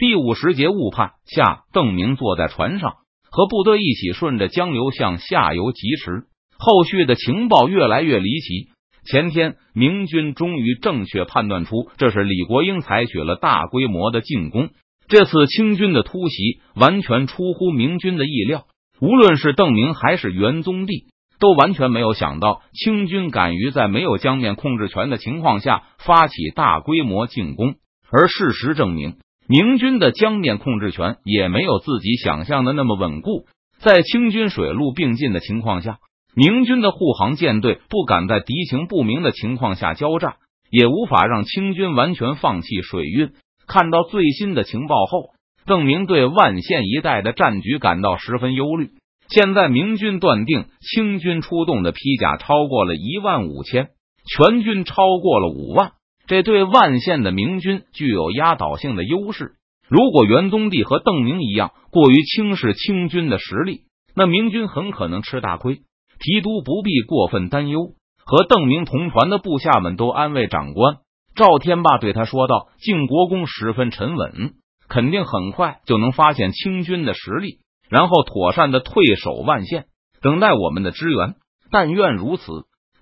第五十节误判下，邓明坐在船上，和部队一起顺着江流向下游疾驰。后续的情报越来越离奇。前天，明军终于正确判断出，这是李国英采取了大规模的进攻。这次清军的突袭完全出乎明军的意料，无论是邓明还是元宗帝，都完全没有想到清军敢于在没有江面控制权的情况下发起大规模进攻。而事实证明，明军的江面控制权也没有自己想象的那么稳固。在清军水陆并进的情况下，明军的护航舰队不敢在敌情不明的情况下交战，也无法让清军完全放弃水运。看到最新的情报后，邓明对万县一带的战局感到十分忧虑。现在明军断定清军出动的披甲超过了一万五千，全军超过了五万，这对万县的明军具有压倒性的优势。如果元宗帝和邓明一样过于轻视清军的实力，那明军很可能吃大亏。提督不必过分担忧，和邓明同船的部下们都安慰长官。赵天霸对他说道：“靖国公十分沉稳，肯定很快就能发现清军的实力，然后妥善的退守万县，等待我们的支援。但愿如此。”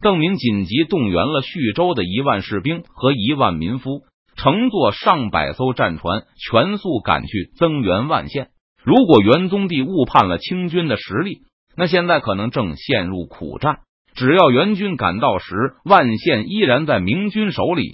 邓明紧急动员了徐州的一万士兵和一万民夫，乘坐上百艘战船，全速赶去增援万县。如果元宗帝误判了清军的实力，那现在可能正陷入苦战。只要援军赶到时，万县依然在明军手里。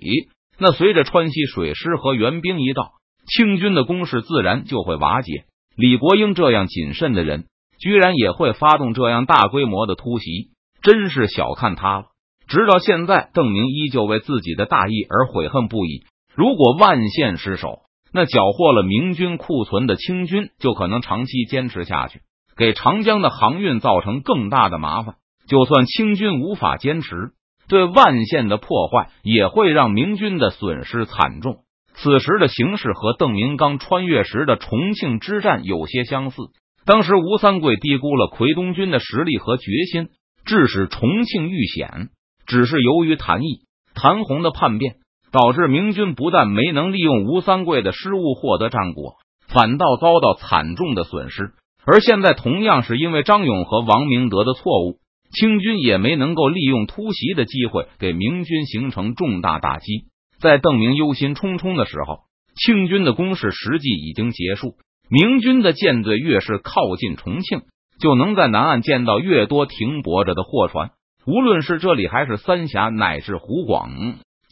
那随着川西水师和援兵一到，清军的攻势自然就会瓦解。李国英这样谨慎的人，居然也会发动这样大规模的突袭，真是小看他了。直到现在，邓明依旧为自己的大意而悔恨不已。如果万县失守，那缴获了明军库存的清军就可能长期坚持下去，给长江的航运造成更大的麻烦。就算清军无法坚持。对万县的破坏也会让明军的损失惨重。此时的形势和邓明刚穿越时的重庆之战有些相似。当时吴三桂低估了奎东军的实力和决心，致使重庆遇险。只是由于谭毅、谭红的叛变，导致明军不但没能利用吴三桂的失误获得战果，反倒遭到惨重的损失。而现在同样是因为张勇和王明德的错误。清军也没能够利用突袭的机会给明军形成重大打击。在邓明忧心忡忡的时候，清军的攻势实际已经结束。明军的舰队越是靠近重庆，就能在南岸见到越多停泊着的货船。无论是这里还是三峡，乃至湖广、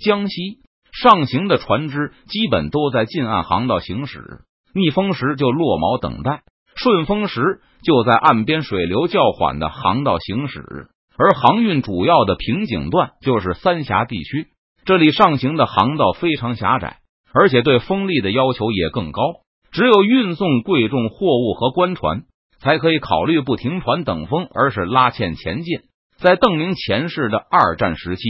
江西上行的船只，基本都在近岸航道行驶。逆风时就落锚等待。顺风时就在岸边水流较缓的航道行驶，而航运主要的瓶颈段就是三峡地区。这里上行的航道非常狭窄，而且对风力的要求也更高。只有运送贵重货物和官船，才可以考虑不停船等风，而是拉纤前进。在邓明前世的二战时期，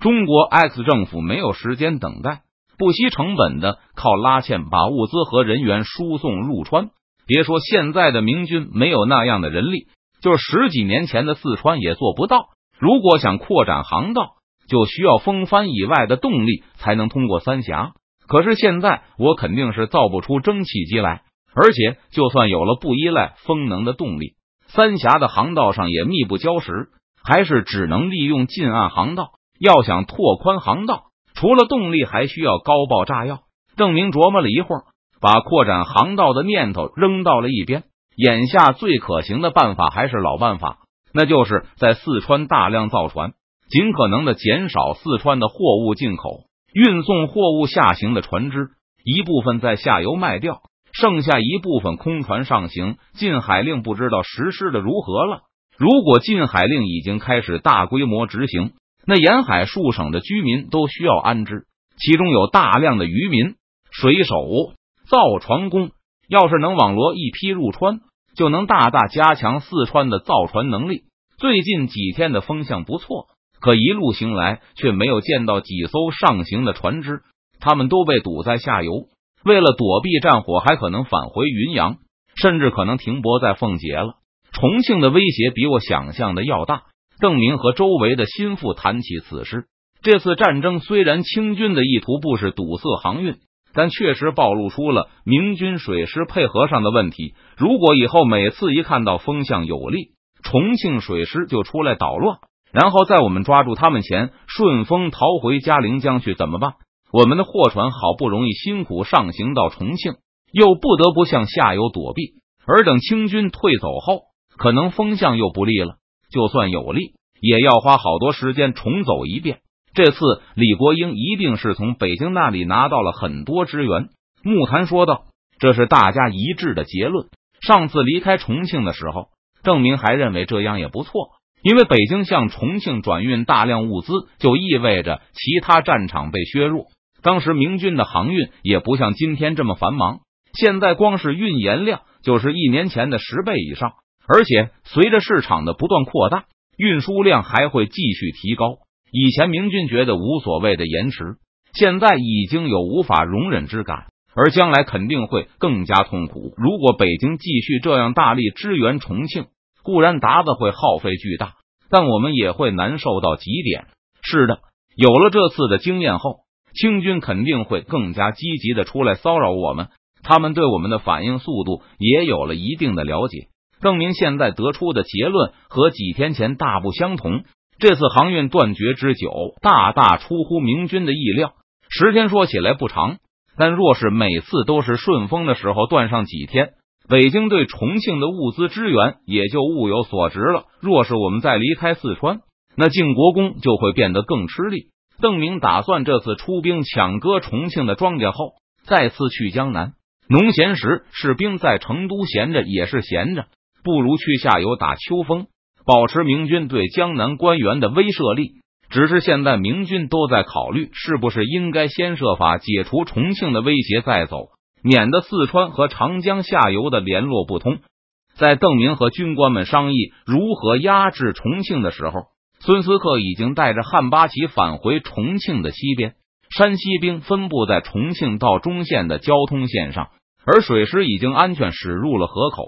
中国 X 政府没有时间等待，不惜成本的靠拉纤把物资和人员输送入川。别说现在的明军没有那样的人力，就十几年前的四川也做不到。如果想扩展航道，就需要风帆以外的动力才能通过三峡。可是现在我肯定是造不出蒸汽机来，而且就算有了不依赖风能的动力，三峡的航道上也密不交实，还是只能利用近岸航道。要想拓宽航道，除了动力，还需要高爆炸药。郑明琢磨了一会儿。把扩展航道的念头扔到了一边。眼下最可行的办法还是老办法，那就是在四川大量造船，尽可能的减少四川的货物进口，运送货物下行的船只一部分在下游卖掉，剩下一部分空船上行。禁海令不知道实施的如何了。如果禁海令已经开始大规模执行，那沿海数省的居民都需要安置，其中有大量的渔民、水手。造船工要是能网罗一批入川，就能大大加强四川的造船能力。最近几天的风向不错，可一路行来却没有见到几艘上行的船只，他们都被堵在下游。为了躲避战火，还可能返回云阳，甚至可能停泊在奉节了。重庆的威胁比我想象的要大。邓明和周围的心腹谈起此事。这次战争虽然清军的意图不是堵塞航运。但确实暴露出了明军水师配合上的问题。如果以后每次一看到风向有利，重庆水师就出来捣乱，然后在我们抓住他们前顺风逃回嘉陵江去，怎么办？我们的货船好不容易辛苦上行到重庆，又不得不向下游躲避，而等清军退走后，可能风向又不利了。就算有利，也要花好多时间重走一遍。这次李国英一定是从北京那里拿到了很多支援。木坛说道：“这是大家一致的结论。上次离开重庆的时候，郑明还认为这样也不错，因为北京向重庆转运大量物资，就意味着其他战场被削弱。当时明军的航运也不像今天这么繁忙，现在光是运盐量就是一年前的十倍以上，而且随着市场的不断扩大，运输量还会继续提高。”以前明军觉得无所谓的延迟，现在已经有无法容忍之感，而将来肯定会更加痛苦。如果北京继续这样大力支援重庆，固然达子会耗费巨大，但我们也会难受到极点。是的，有了这次的经验后，清军肯定会更加积极的出来骚扰我们。他们对我们的反应速度也有了一定的了解。邓明现在得出的结论和几天前大不相同。这次航运断绝之久，大大出乎明军的意料。十天说起来不长，但若是每次都是顺风的时候断上几天，北京对重庆的物资支援也就物有所值了。若是我们再离开四川，那靖国公就会变得更吃力。邓明打算这次出兵抢割重庆的庄稼后，再次去江南农闲时，士兵在成都闲着也是闲着，不如去下游打秋风。保持明军对江南官员的威慑力，只是现在明军都在考虑，是不是应该先设法解除重庆的威胁再走，免得四川和长江下游的联络不通。在邓明和军官们商议如何压制重庆的时候，孙思克已经带着汉八旗返回重庆的西边。山西兵分布在重庆到中线的交通线上，而水师已经安全驶入了河口。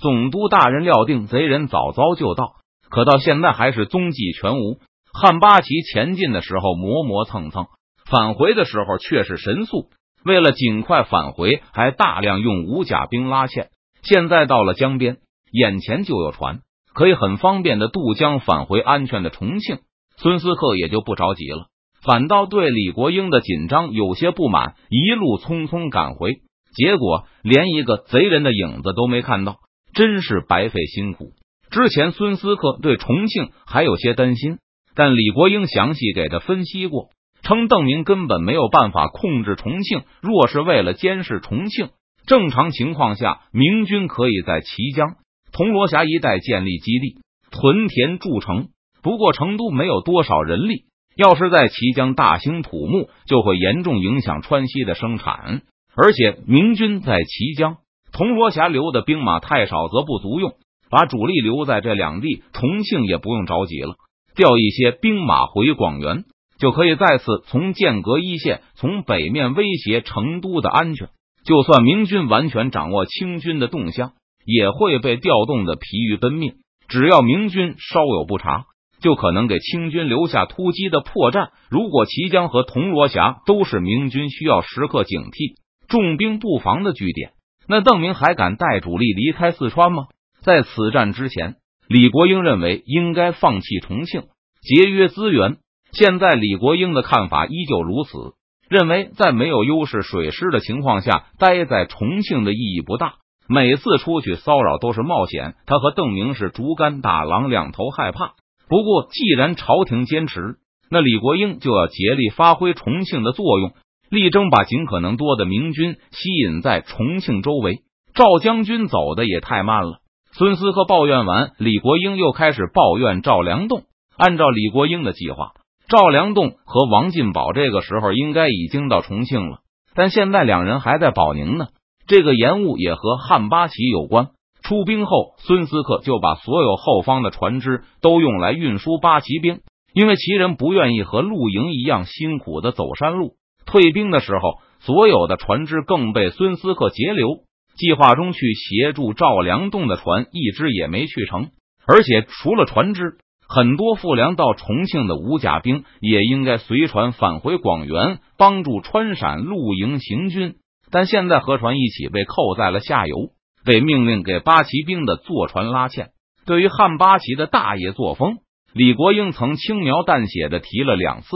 总督大人料定贼人早早就到，可到现在还是踪迹全无。汉八旗前进的时候磨磨蹭蹭，返回的时候却是神速。为了尽快返回，还大量用五甲兵拉纤。现在到了江边，眼前就有船，可以很方便的渡江返回安全的重庆。孙思克也就不着急了，反倒对李国英的紧张有些不满，一路匆匆赶回，结果连一个贼人的影子都没看到。真是白费辛苦。之前孙思克对重庆还有些担心，但李国英详细给他分析过，称邓明根本没有办法控制重庆。若是为了监视重庆，正常情况下，明军可以在綦江、铜锣峡一带建立基地，屯田筑城。不过成都没有多少人力，要是在綦江大兴土木，就会严重影响川西的生产。而且明军在綦江。铜锣峡留的兵马太少，则不足用。把主力留在这两地，重庆也不用着急了。调一些兵马回广元，就可以再次从剑阁一线从北面威胁成都的安全。就算明军完全掌握清军的动向，也会被调动的疲于奔命。只要明军稍有不察，就可能给清军留下突击的破绽。如果綦江和铜锣峡都是明军需要时刻警惕、重兵布防的据点。那邓明还敢带主力离开四川吗？在此战之前，李国英认为应该放弃重庆，节约资源。现在李国英的看法依旧如此，认为在没有优势水师的情况下，待在重庆的意义不大。每次出去骚扰都是冒险，他和邓明是竹竿打狼，两头害怕。不过，既然朝廷坚持，那李国英就要竭力发挥重庆的作用。力争把尽可能多的明军吸引在重庆周围。赵将军走的也太慢了。孙思科抱怨完，李国英又开始抱怨赵良栋。按照李国英的计划，赵良栋和王进宝这个时候应该已经到重庆了，但现在两人还在保宁呢。这个延误也和汉八旗有关。出兵后，孙思克就把所有后方的船只都用来运输八旗兵，因为旗人不愿意和露营一样辛苦的走山路。退兵的时候，所有的船只更被孙思克截留。计划中去协助赵良栋的船一只也没去成，而且除了船只，很多赴粮到重庆的吴家兵也应该随船返回广元，帮助川陕陆营行军。但现在河船一起被扣在了下游，被命令给八旗兵的坐船拉纤。对于汉八旗的大爷作风，李国英曾轻描淡写的提了两次。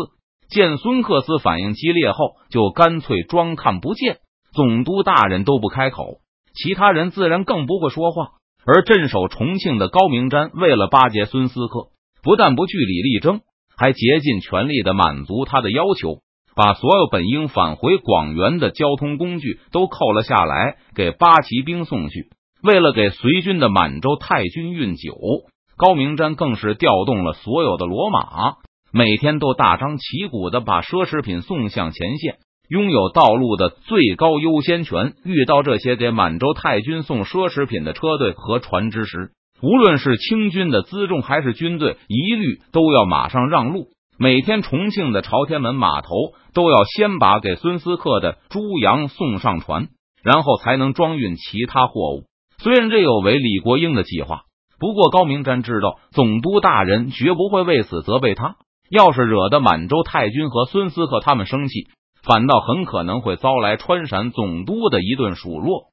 见孙克斯反应激烈后，就干脆装看不见。总督大人都不开口，其他人自然更不会说话。而镇守重庆的高明瞻为了巴结孙思克。不但不据理力争，还竭尽全力的满足他的要求，把所有本应返回广元的交通工具都扣了下来，给八旗兵送去。为了给随军的满洲太君运酒，高明瞻更是调动了所有的骡马，每天都大张旗鼓的把奢侈品送向前线，拥有道路的最高优先权。遇到这些给满洲太君送奢侈品的车队和船只时，无论是清军的辎重还是军队，一律都要马上让路。每天重庆的朝天门码头都要先把给孙思克的猪羊送上船，然后才能装运其他货物。虽然这有违李国英的计划，不过高明瞻知道总督大人绝不会为此责备他。要是惹得满洲太君和孙思克他们生气，反倒很可能会遭来川陕总督的一顿数落。